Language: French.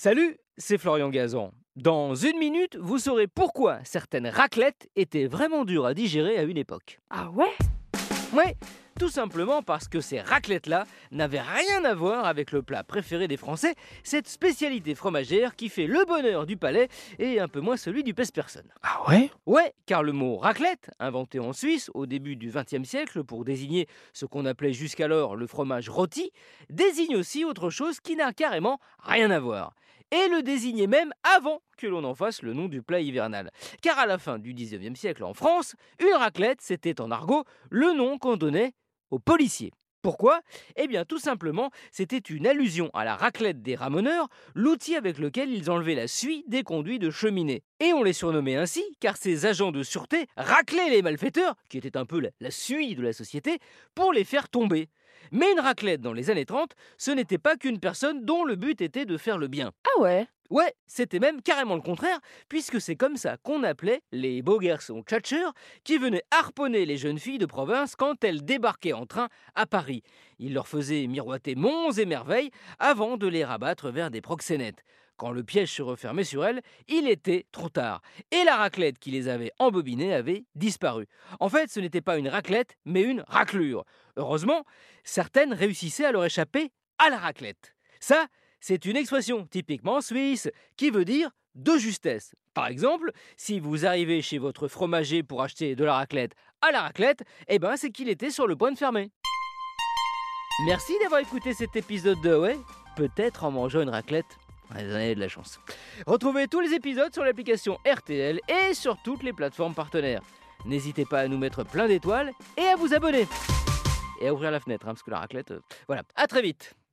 Salut, c'est Florian Gazan. Dans une minute, vous saurez pourquoi certaines raclettes étaient vraiment dures à digérer à une époque. Ah ouais? Ouais, tout simplement parce que ces raclettes-là n'avaient rien à voir avec le plat préféré des Français, cette spécialité fromagère qui fait le bonheur du palais et un peu moins celui du pèse-personne. Ah ouais? Ouais, car le mot raclette, inventé en Suisse au début du XXe siècle pour désigner ce qu'on appelait jusqu'alors le fromage rôti, désigne aussi autre chose qui n'a carrément rien à voir et le désignait même avant que l'on en fasse le nom du plat hivernal. Car à la fin du XIXe siècle en France, une raclette, c'était en argot le nom qu'on donnait aux policiers. Pourquoi? Eh bien tout simplement, c'était une allusion à la raclette des ramoneurs, l'outil avec lequel ils enlevaient la suie des conduits de cheminée. Et on les surnommait ainsi car ces agents de sûreté raclaient les malfaiteurs, qui étaient un peu la, la suie de la société, pour les faire tomber. Mais une raclette dans les années 30, ce n'était pas qu'une personne dont le but était de faire le bien. Ah ouais Ouais, c'était même carrément le contraire, puisque c'est comme ça qu'on appelait les beaux garçons tchatcheurs qui venaient harponner les jeunes filles de province quand elles débarquaient en train à Paris. Ils leur faisaient miroiter monts et merveilles avant de les rabattre vers des proxénètes. Quand le piège se refermait sur elles, il était trop tard. Et la raclette qui les avait embobinées avait disparu. En fait, ce n'était pas une raclette, mais une raclure. Heureusement, certaines réussissaient à leur échapper à la raclette. Ça, c'est une expression typiquement suisse qui veut dire de justesse. Par exemple, si vous arrivez chez votre fromager pour acheter de la raclette à la raclette, eh ben c'est qu'il était sur le point de fermer. Merci d'avoir écouté cet épisode de Ouais, peut-être en mangeant une raclette. Vous avez de la chance. Retrouvez tous les épisodes sur l'application RTL et sur toutes les plateformes partenaires. N'hésitez pas à nous mettre plein d'étoiles et à vous abonner. Et à ouvrir la fenêtre, hein, parce que la raclette... euh, Voilà, à très vite